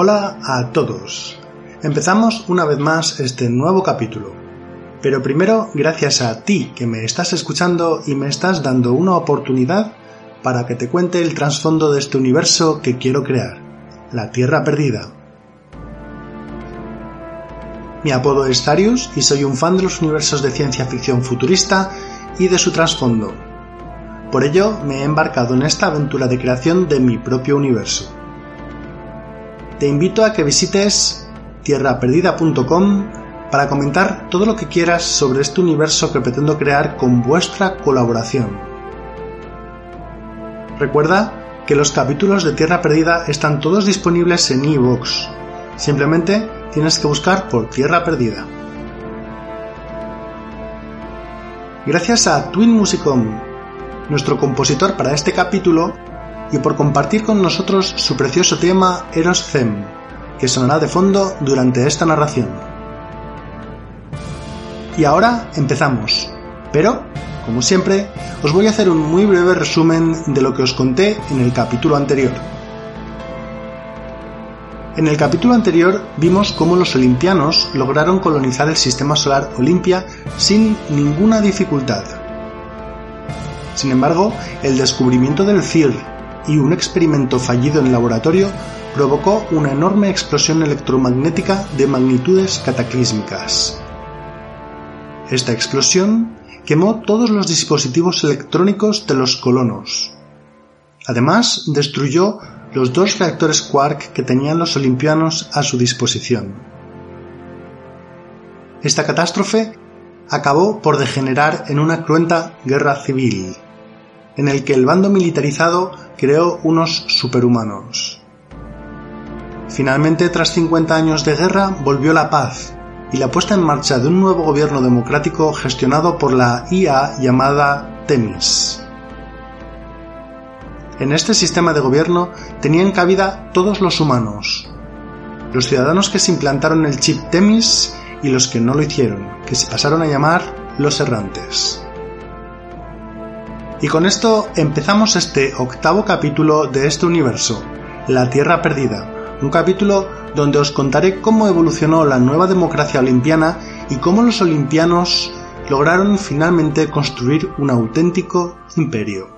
Hola a todos. Empezamos una vez más este nuevo capítulo. Pero primero, gracias a ti que me estás escuchando y me estás dando una oportunidad para que te cuente el trasfondo de este universo que quiero crear, la Tierra Perdida. Mi apodo es Sarius y soy un fan de los universos de ciencia ficción futurista y de su trasfondo. Por ello, me he embarcado en esta aventura de creación de mi propio universo te invito a que visites tierraperdida.com para comentar todo lo que quieras sobre este universo que pretendo crear con vuestra colaboración. Recuerda que los capítulos de Tierra Perdida están todos disponibles en iVoox. Simplemente tienes que buscar por Tierra Perdida. Gracias a Twin Musicom, nuestro compositor para este capítulo, y por compartir con nosotros su precioso tema Eros Zem, que sonará de fondo durante esta narración. Y ahora empezamos, pero, como siempre, os voy a hacer un muy breve resumen de lo que os conté en el capítulo anterior. En el capítulo anterior vimos cómo los olimpianos lograron colonizar el sistema solar Olimpia sin ninguna dificultad. Sin embargo, el descubrimiento del CIR y un experimento fallido en laboratorio provocó una enorme explosión electromagnética de magnitudes cataclísmicas. Esta explosión quemó todos los dispositivos electrónicos de los colonos. Además, destruyó los dos reactores Quark que tenían los olimpianos a su disposición. Esta catástrofe acabó por degenerar en una cruenta guerra civil, en el que el bando militarizado creó unos superhumanos. Finalmente, tras 50 años de guerra, volvió la paz y la puesta en marcha de un nuevo gobierno democrático gestionado por la IA llamada Temis. En este sistema de gobierno tenían cabida todos los humanos, los ciudadanos que se implantaron el chip Temis y los que no lo hicieron, que se pasaron a llamar los errantes. Y con esto empezamos este octavo capítulo de este universo, La Tierra Perdida, un capítulo donde os contaré cómo evolucionó la nueva democracia olimpiana y cómo los olimpianos lograron finalmente construir un auténtico imperio.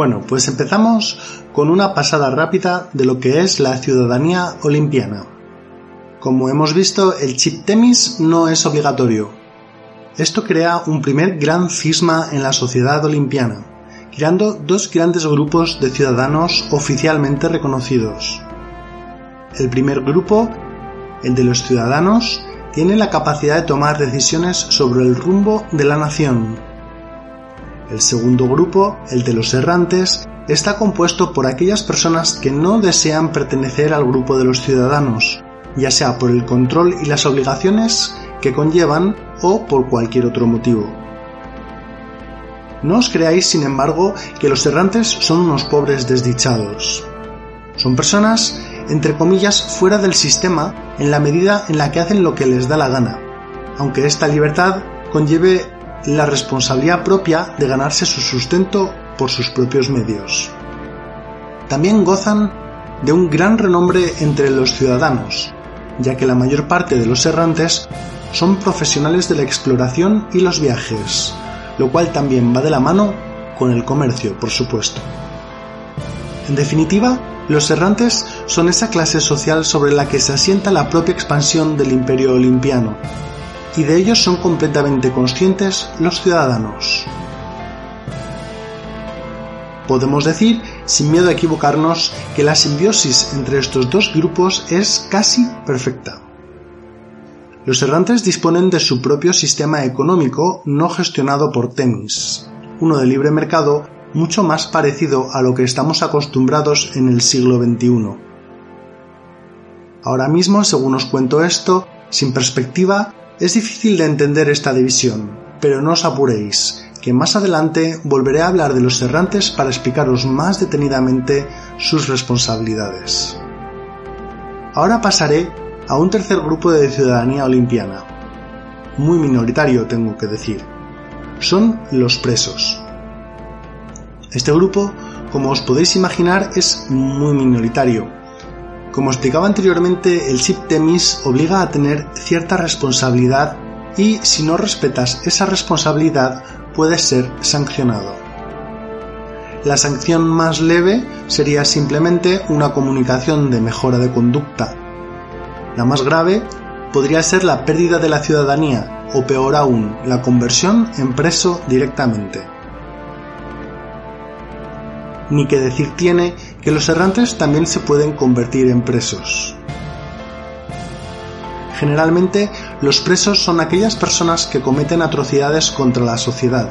Bueno, pues empezamos con una pasada rápida de lo que es la ciudadanía olimpiana. Como hemos visto, el chip Temis no es obligatorio. Esto crea un primer gran cisma en la sociedad olimpiana, creando dos grandes grupos de ciudadanos oficialmente reconocidos. El primer grupo, el de los ciudadanos, tiene la capacidad de tomar decisiones sobre el rumbo de la nación, el segundo grupo, el de los errantes, está compuesto por aquellas personas que no desean pertenecer al grupo de los ciudadanos, ya sea por el control y las obligaciones que conllevan o por cualquier otro motivo. No os creáis, sin embargo, que los errantes son unos pobres desdichados. Son personas, entre comillas, fuera del sistema en la medida en la que hacen lo que les da la gana, aunque esta libertad conlleve la responsabilidad propia de ganarse su sustento por sus propios medios. También gozan de un gran renombre entre los ciudadanos, ya que la mayor parte de los errantes son profesionales de la exploración y los viajes, lo cual también va de la mano con el comercio, por supuesto. En definitiva, los errantes son esa clase social sobre la que se asienta la propia expansión del imperio olimpiano, y de ellos son completamente conscientes los ciudadanos. Podemos decir, sin miedo a equivocarnos, que la simbiosis entre estos dos grupos es casi perfecta. Los errantes disponen de su propio sistema económico no gestionado por Temis, uno de libre mercado mucho más parecido a lo que estamos acostumbrados en el siglo XXI. Ahora mismo, según os cuento esto, sin perspectiva, es difícil de entender esta división, pero no os apuréis, que más adelante volveré a hablar de los errantes para explicaros más detenidamente sus responsabilidades. Ahora pasaré a un tercer grupo de ciudadanía olimpiana, muy minoritario tengo que decir. Son los presos. Este grupo, como os podéis imaginar, es muy minoritario. Como explicaba anteriormente, el chip Temis obliga a tener cierta responsabilidad y si no respetas esa responsabilidad puedes ser sancionado. La sanción más leve sería simplemente una comunicación de mejora de conducta. La más grave podría ser la pérdida de la ciudadanía o peor aún, la conversión en preso directamente. Ni que decir tiene que los errantes también se pueden convertir en presos. Generalmente, los presos son aquellas personas que cometen atrocidades contra la sociedad.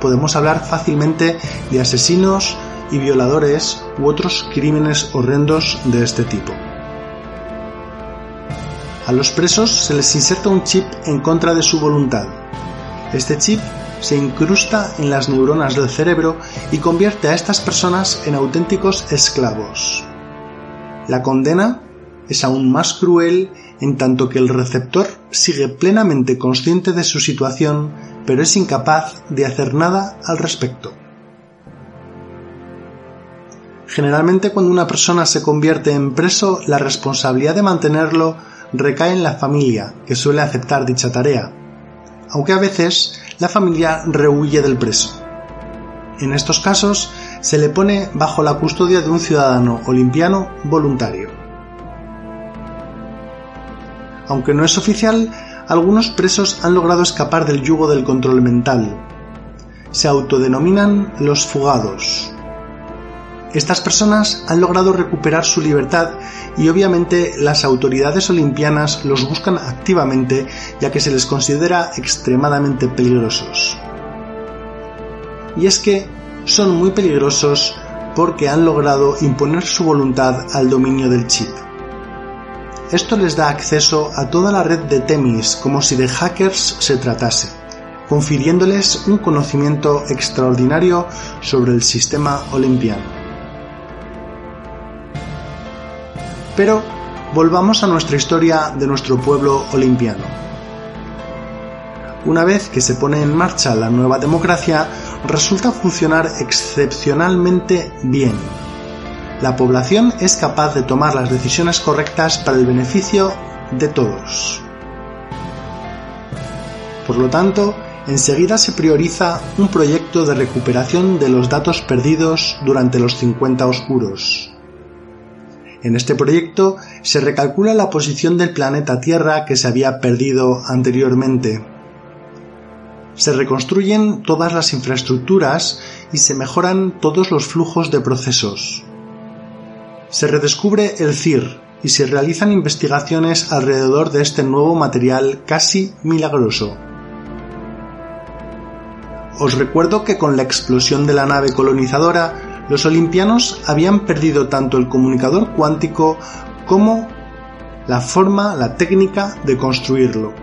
Podemos hablar fácilmente de asesinos y violadores u otros crímenes horrendos de este tipo. A los presos se les inserta un chip en contra de su voluntad. Este chip se incrusta en las neuronas del cerebro y convierte a estas personas en auténticos esclavos. La condena es aún más cruel en tanto que el receptor sigue plenamente consciente de su situación, pero es incapaz de hacer nada al respecto. Generalmente cuando una persona se convierte en preso, la responsabilidad de mantenerlo recae en la familia, que suele aceptar dicha tarea, aunque a veces la familia rehuye del preso. En estos casos se le pone bajo la custodia de un ciudadano olimpiano voluntario. Aunque no es oficial, algunos presos han logrado escapar del yugo del control mental. Se autodenominan los fugados. Estas personas han logrado recuperar su libertad y obviamente las autoridades olimpianas los buscan activamente ya que se les considera extremadamente peligrosos. Y es que son muy peligrosos porque han logrado imponer su voluntad al dominio del chip. Esto les da acceso a toda la red de Temis como si de hackers se tratase, confiriéndoles un conocimiento extraordinario sobre el sistema olimpiano. Pero volvamos a nuestra historia de nuestro pueblo olimpiano. Una vez que se pone en marcha la nueva democracia, resulta funcionar excepcionalmente bien. La población es capaz de tomar las decisiones correctas para el beneficio de todos. Por lo tanto, enseguida se prioriza un proyecto de recuperación de los datos perdidos durante los 50 oscuros. En este proyecto se recalcula la posición del planeta Tierra que se había perdido anteriormente. Se reconstruyen todas las infraestructuras y se mejoran todos los flujos de procesos. Se redescubre el CIR y se realizan investigaciones alrededor de este nuevo material casi milagroso. Os recuerdo que con la explosión de la nave colonizadora los olimpianos habían perdido tanto el comunicador cuántico como la forma, la técnica de construirlo.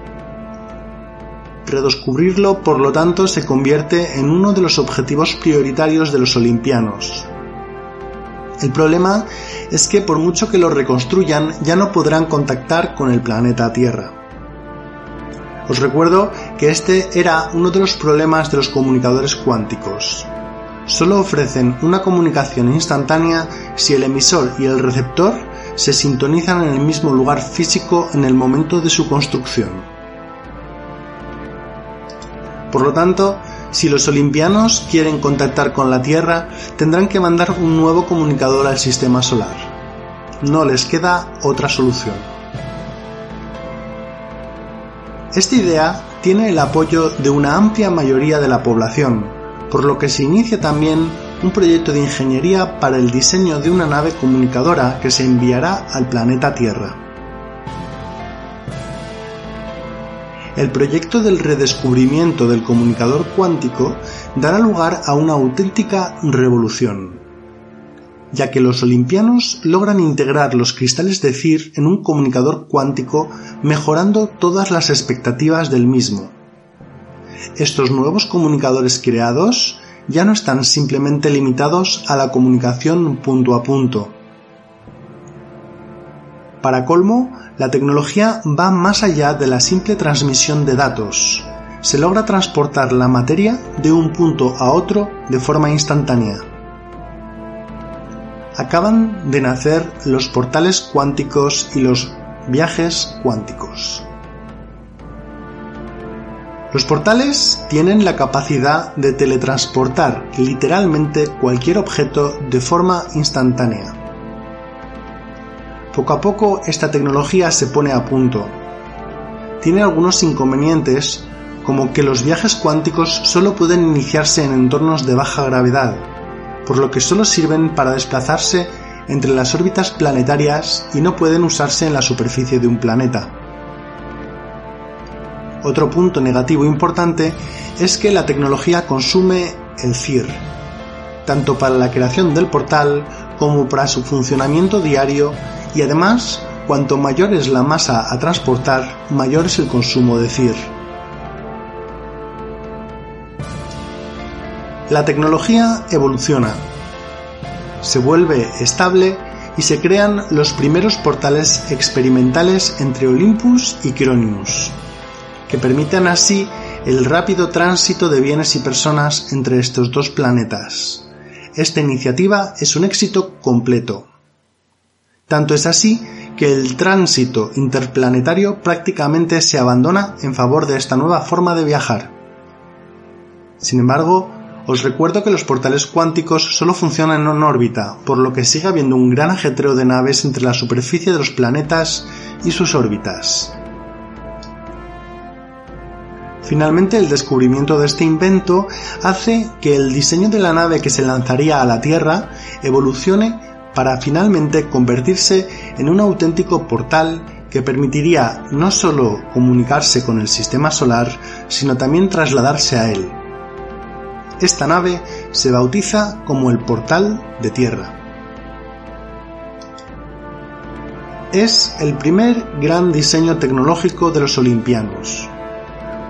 Redescubrirlo, por lo tanto, se convierte en uno de los objetivos prioritarios de los olimpianos. El problema es que por mucho que lo reconstruyan, ya no podrán contactar con el planeta Tierra. Os recuerdo que este era uno de los problemas de los comunicadores cuánticos solo ofrecen una comunicación instantánea si el emisor y el receptor se sintonizan en el mismo lugar físico en el momento de su construcción. Por lo tanto, si los olimpianos quieren contactar con la Tierra, tendrán que mandar un nuevo comunicador al sistema solar. No les queda otra solución. Esta idea tiene el apoyo de una amplia mayoría de la población, por lo que se inicia también un proyecto de ingeniería para el diseño de una nave comunicadora que se enviará al planeta Tierra. El proyecto del redescubrimiento del comunicador cuántico dará lugar a una auténtica revolución, ya que los olimpianos logran integrar los cristales de CIR en un comunicador cuántico mejorando todas las expectativas del mismo. Estos nuevos comunicadores creados ya no están simplemente limitados a la comunicación punto a punto. Para colmo, la tecnología va más allá de la simple transmisión de datos. Se logra transportar la materia de un punto a otro de forma instantánea. Acaban de nacer los portales cuánticos y los viajes cuánticos. Los portales tienen la capacidad de teletransportar literalmente cualquier objeto de forma instantánea. Poco a poco esta tecnología se pone a punto. Tiene algunos inconvenientes, como que los viajes cuánticos solo pueden iniciarse en entornos de baja gravedad, por lo que solo sirven para desplazarse entre las órbitas planetarias y no pueden usarse en la superficie de un planeta. Otro punto negativo importante es que la tecnología consume el CIR, tanto para la creación del portal como para su funcionamiento diario y además, cuanto mayor es la masa a transportar, mayor es el consumo de CIR. La tecnología evoluciona, se vuelve estable y se crean los primeros portales experimentales entre Olympus y Cronius, que permiten así el rápido tránsito de bienes y personas entre estos dos planetas. Esta iniciativa es un éxito completo. Tanto es así que el tránsito interplanetario prácticamente se abandona en favor de esta nueva forma de viajar. Sin embargo, os recuerdo que los portales cuánticos solo funcionan en órbita, por lo que sigue habiendo un gran ajetreo de naves entre la superficie de los planetas y sus órbitas. Finalmente, el descubrimiento de este invento hace que el diseño de la nave que se lanzaría a la Tierra evolucione para finalmente convertirse en un auténtico portal que permitiría no solo comunicarse con el sistema solar, sino también trasladarse a él. Esta nave se bautiza como el portal de tierra. Es el primer gran diseño tecnológico de los olimpianos.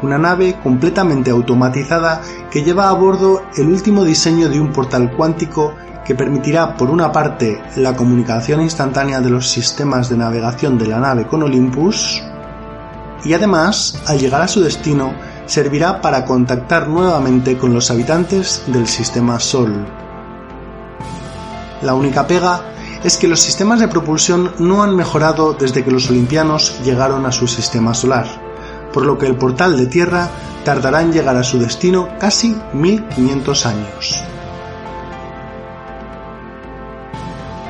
Una nave completamente automatizada que lleva a bordo el último diseño de un portal cuántico que permitirá por una parte la comunicación instantánea de los sistemas de navegación de la nave con Olympus y además, al llegar a su destino, servirá para contactar nuevamente con los habitantes del sistema Sol. La única pega es que los sistemas de propulsión no han mejorado desde que los olimpianos llegaron a su sistema solar, por lo que el portal de Tierra tardará en llegar a su destino casi 1500 años.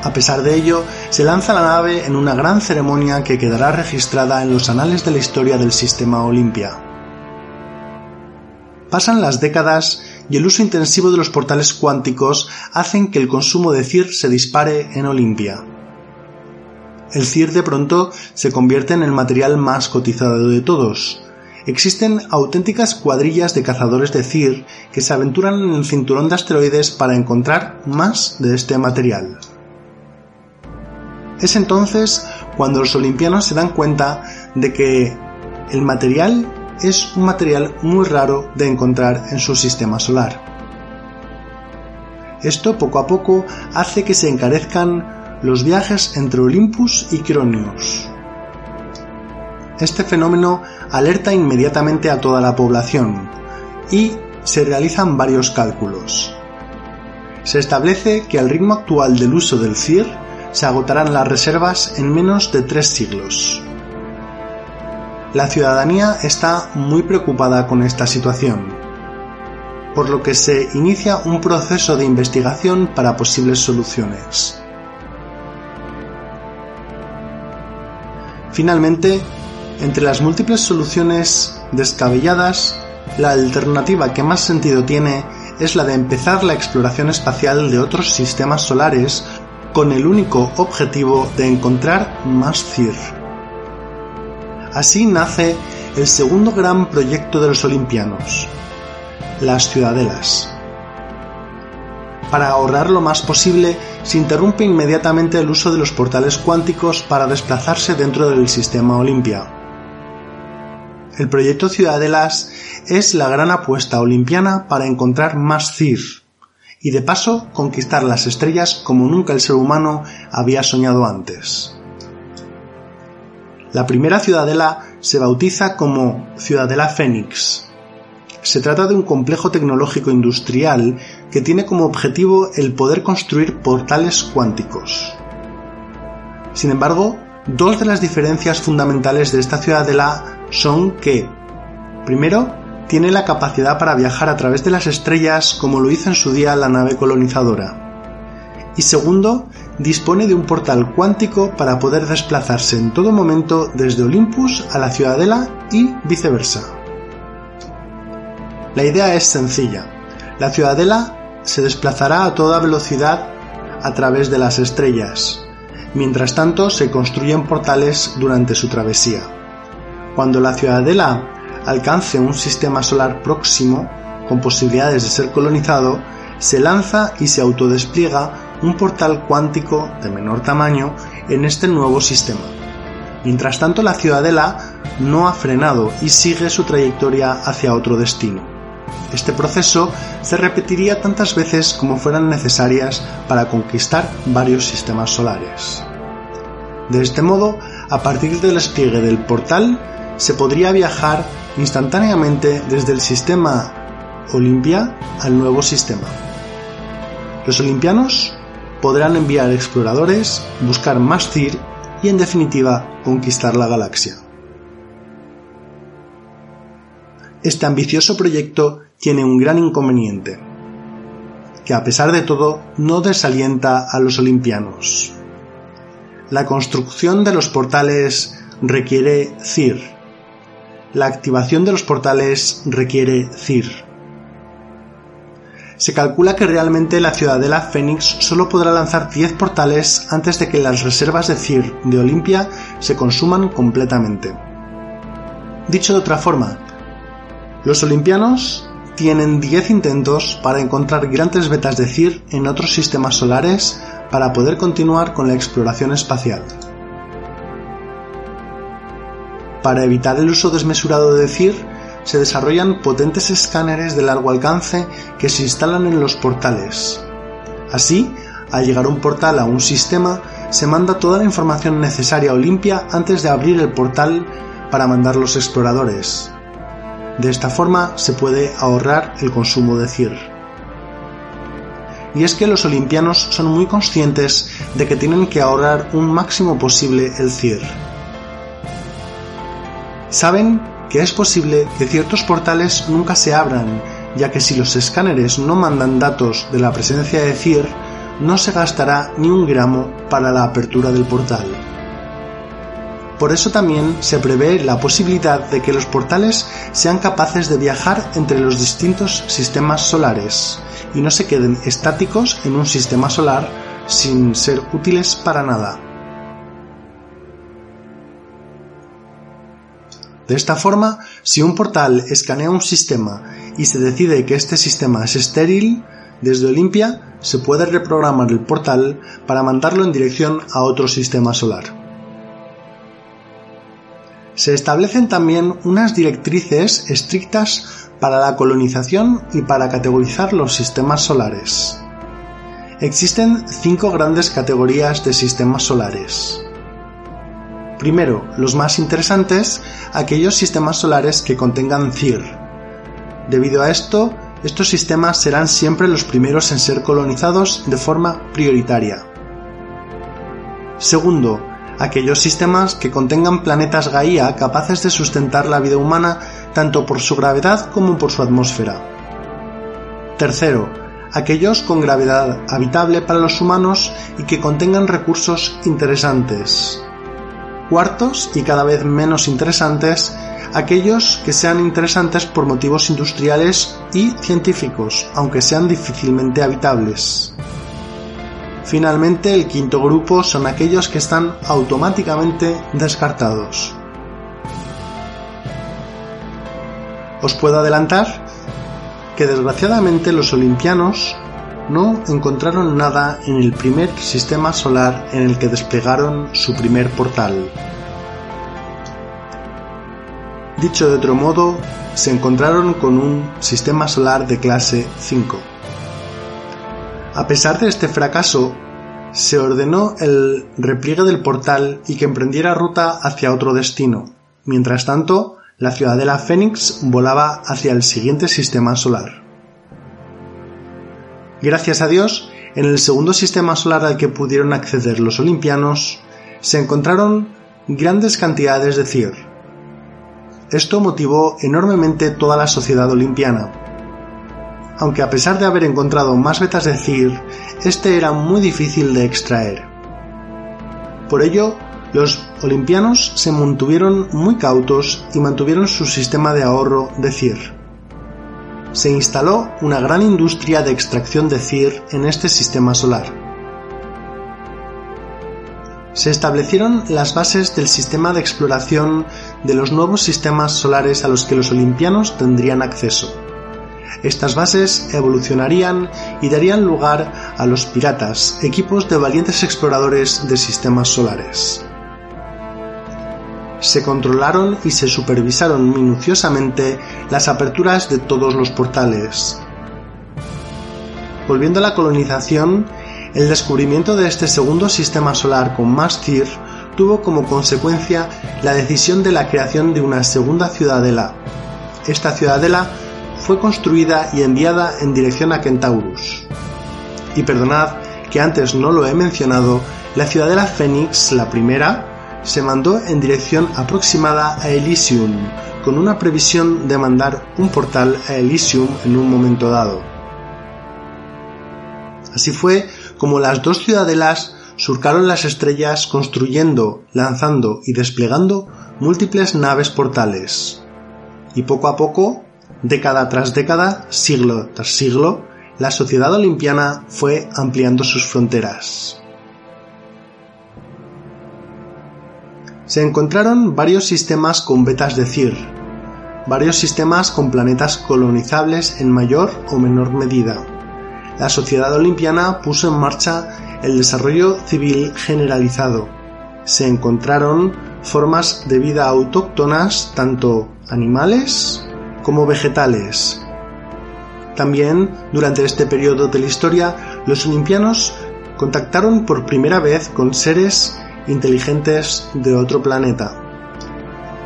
A pesar de ello, se lanza la nave en una gran ceremonia que quedará registrada en los anales de la historia del sistema Olimpia. Pasan las décadas y el uso intensivo de los portales cuánticos hacen que el consumo de CIR se dispare en Olimpia. El CIR de pronto se convierte en el material más cotizado de todos. Existen auténticas cuadrillas de cazadores de CIR que se aventuran en el cinturón de asteroides para encontrar más de este material. Es entonces cuando los olimpianos se dan cuenta de que el material es un material muy raro de encontrar en su sistema solar. Esto poco a poco hace que se encarezcan los viajes entre Olympus y Cronius. Este fenómeno alerta inmediatamente a toda la población y se realizan varios cálculos. Se establece que al ritmo actual del uso del CIR se agotarán las reservas en menos de tres siglos. La ciudadanía está muy preocupada con esta situación, por lo que se inicia un proceso de investigación para posibles soluciones. Finalmente, entre las múltiples soluciones descabelladas, la alternativa que más sentido tiene es la de empezar la exploración espacial de otros sistemas solares con el único objetivo de encontrar más CIR. Así nace el segundo gran proyecto de los olimpianos, las ciudadelas. Para ahorrar lo más posible, se interrumpe inmediatamente el uso de los portales cuánticos para desplazarse dentro del sistema Olimpia. El proyecto Ciudadelas es la gran apuesta olimpiana para encontrar más CIR y de paso conquistar las estrellas como nunca el ser humano había soñado antes. La primera ciudadela se bautiza como Ciudadela Fénix. Se trata de un complejo tecnológico industrial que tiene como objetivo el poder construir portales cuánticos. Sin embargo, dos de las diferencias fundamentales de esta ciudadela son que, primero, tiene la capacidad para viajar a través de las estrellas como lo hizo en su día la nave colonizadora. Y segundo, dispone de un portal cuántico para poder desplazarse en todo momento desde Olympus a la Ciudadela y viceversa. La idea es sencilla. La Ciudadela se desplazará a toda velocidad a través de las estrellas. Mientras tanto, se construyen portales durante su travesía. Cuando la ciudadela alcance un sistema solar próximo, con posibilidades de ser colonizado, se lanza y se autodespliega un portal cuántico de menor tamaño en este nuevo sistema. Mientras tanto, la ciudadela no ha frenado y sigue su trayectoria hacia otro destino. Este proceso se repetiría tantas veces como fueran necesarias para conquistar varios sistemas solares. De este modo, a partir del despliegue del portal, se podría viajar instantáneamente desde el sistema Olimpia al nuevo sistema. Los olimpianos podrán enviar exploradores, buscar más CIR y en definitiva conquistar la galaxia. Este ambicioso proyecto tiene un gran inconveniente, que a pesar de todo no desalienta a los olimpianos. La construcción de los portales requiere CIR, la activación de los portales requiere CIR. Se calcula que realmente la ciudadela Fénix solo podrá lanzar 10 portales antes de que las reservas de CIR de Olimpia se consuman completamente. Dicho de otra forma, los olimpianos tienen 10 intentos para encontrar grandes vetas de CIR en otros sistemas solares para poder continuar con la exploración espacial. Para evitar el uso desmesurado de CIR, se desarrollan potentes escáneres de largo alcance que se instalan en los portales. Así, al llegar un portal a un sistema, se manda toda la información necesaria o limpia antes de abrir el portal para mandar los exploradores. De esta forma se puede ahorrar el consumo de CIR. Y es que los olimpianos son muy conscientes de que tienen que ahorrar un máximo posible el CIR Saben que es posible que ciertos portales nunca se abran, ya que si los escáneres no mandan datos de la presencia de CIR, no se gastará ni un gramo para la apertura del portal. Por eso también se prevé la posibilidad de que los portales sean capaces de viajar entre los distintos sistemas solares y no se queden estáticos en un sistema solar sin ser útiles para nada. De esta forma, si un portal escanea un sistema y se decide que este sistema es estéril, desde Olimpia se puede reprogramar el portal para mandarlo en dirección a otro sistema solar. Se establecen también unas directrices estrictas para la colonización y para categorizar los sistemas solares. Existen cinco grandes categorías de sistemas solares. Primero, los más interesantes, aquellos sistemas solares que contengan CIR. Debido a esto, estos sistemas serán siempre los primeros en ser colonizados de forma prioritaria. Segundo, aquellos sistemas que contengan planetas Gaia capaces de sustentar la vida humana tanto por su gravedad como por su atmósfera. Tercero, aquellos con gravedad habitable para los humanos y que contengan recursos interesantes. Cuartos, y cada vez menos interesantes, aquellos que sean interesantes por motivos industriales y científicos, aunque sean difícilmente habitables. Finalmente, el quinto grupo son aquellos que están automáticamente descartados. Os puedo adelantar que desgraciadamente los olimpianos no encontraron nada en el primer sistema solar en el que desplegaron su primer portal. Dicho de otro modo, se encontraron con un sistema solar de clase 5. A pesar de este fracaso, se ordenó el repliegue del portal y que emprendiera ruta hacia otro destino. Mientras tanto, la ciudadela Fénix volaba hacia el siguiente sistema solar. Gracias a Dios, en el segundo sistema solar al que pudieron acceder los olimpianos, se encontraron grandes cantidades de CIR. Esto motivó enormemente toda la sociedad olimpiana. Aunque a pesar de haber encontrado más vetas de CIR, este era muy difícil de extraer. Por ello, los olimpianos se mantuvieron muy cautos y mantuvieron su sistema de ahorro de CIR. Se instaló una gran industria de extracción de CIR en este sistema solar. Se establecieron las bases del sistema de exploración de los nuevos sistemas solares a los que los olimpianos tendrían acceso. Estas bases evolucionarían y darían lugar a los piratas, equipos de valientes exploradores de sistemas solares se controlaron y se supervisaron minuciosamente las aperturas de todos los portales. Volviendo a la colonización, el descubrimiento de este segundo sistema solar con más CIR tuvo como consecuencia la decisión de la creación de una segunda ciudadela. Esta ciudadela fue construida y enviada en dirección a Kentaurus. Y perdonad que antes no lo he mencionado, la ciudadela Fénix, la primera, se mandó en dirección aproximada a Elysium, con una previsión de mandar un portal a Elysium en un momento dado. Así fue como las dos ciudadelas surcaron las estrellas construyendo, lanzando y desplegando múltiples naves portales. Y poco a poco, década tras década, siglo tras siglo, la sociedad olimpiana fue ampliando sus fronteras. se encontraron varios sistemas con vetas de CIR, varios sistemas con planetas colonizables en mayor o menor medida. La sociedad olimpiana puso en marcha el desarrollo civil generalizado. Se encontraron formas de vida autóctonas tanto animales como vegetales. También, durante este periodo de la historia, los olimpianos contactaron por primera vez con seres inteligentes de otro planeta.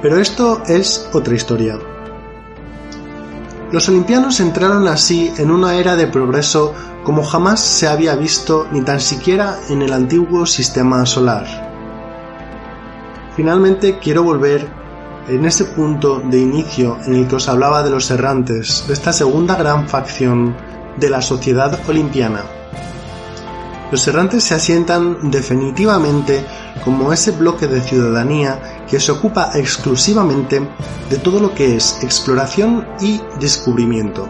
Pero esto es otra historia. Los olimpianos entraron así en una era de progreso como jamás se había visto ni tan siquiera en el antiguo sistema solar. Finalmente quiero volver en ese punto de inicio en el que os hablaba de los errantes, de esta segunda gran facción de la sociedad olimpiana. Los errantes se asientan definitivamente como ese bloque de ciudadanía que se ocupa exclusivamente de todo lo que es exploración y descubrimiento.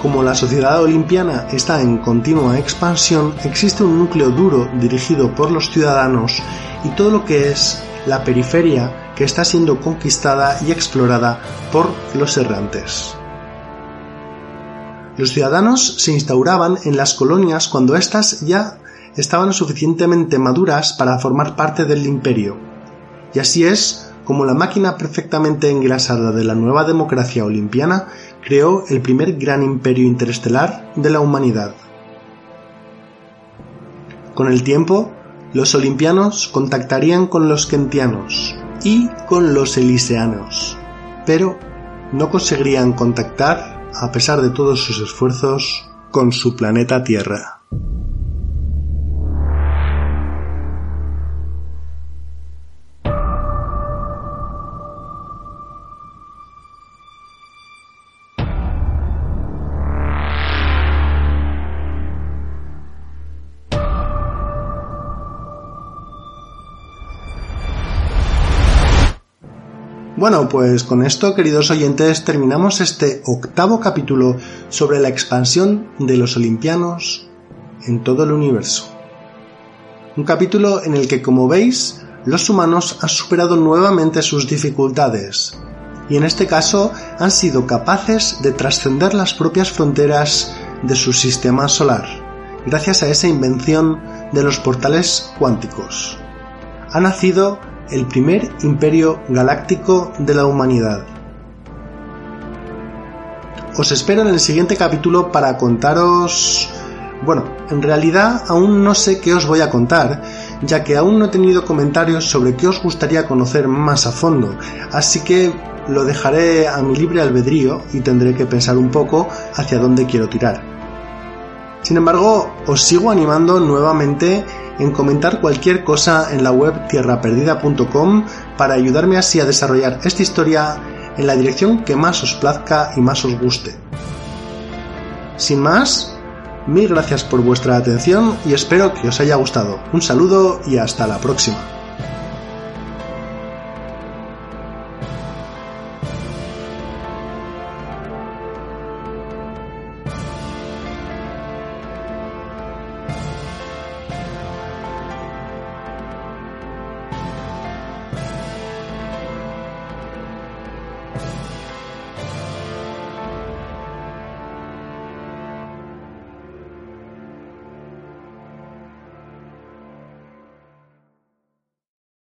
Como la sociedad olimpiana está en continua expansión, existe un núcleo duro dirigido por los ciudadanos y todo lo que es la periferia que está siendo conquistada y explorada por los errantes. Los ciudadanos se instauraban en las colonias cuando éstas ya estaban suficientemente maduras para formar parte del imperio. Y así es como la máquina perfectamente engrasada de la nueva democracia olimpiana creó el primer gran imperio interestelar de la humanidad. Con el tiempo, los olimpianos contactarían con los kentianos y con los eliseanos, pero no conseguirían contactar a pesar de todos sus esfuerzos, con su planeta Tierra. Bueno, pues con esto, queridos oyentes, terminamos este octavo capítulo sobre la expansión de los olimpianos en todo el universo. Un capítulo en el que, como veis, los humanos han superado nuevamente sus dificultades, y en este caso han sido capaces de trascender las propias fronteras de su sistema solar, gracias a esa invención de los portales cuánticos. Ha nacido el primer imperio galáctico de la humanidad. Os espero en el siguiente capítulo para contaros... Bueno, en realidad aún no sé qué os voy a contar, ya que aún no he tenido comentarios sobre qué os gustaría conocer más a fondo, así que lo dejaré a mi libre albedrío y tendré que pensar un poco hacia dónde quiero tirar. Sin embargo, os sigo animando nuevamente en comentar cualquier cosa en la web tierraperdida.com para ayudarme así a desarrollar esta historia en la dirección que más os plazca y más os guste. Sin más, mil gracias por vuestra atención y espero que os haya gustado. Un saludo y hasta la próxima.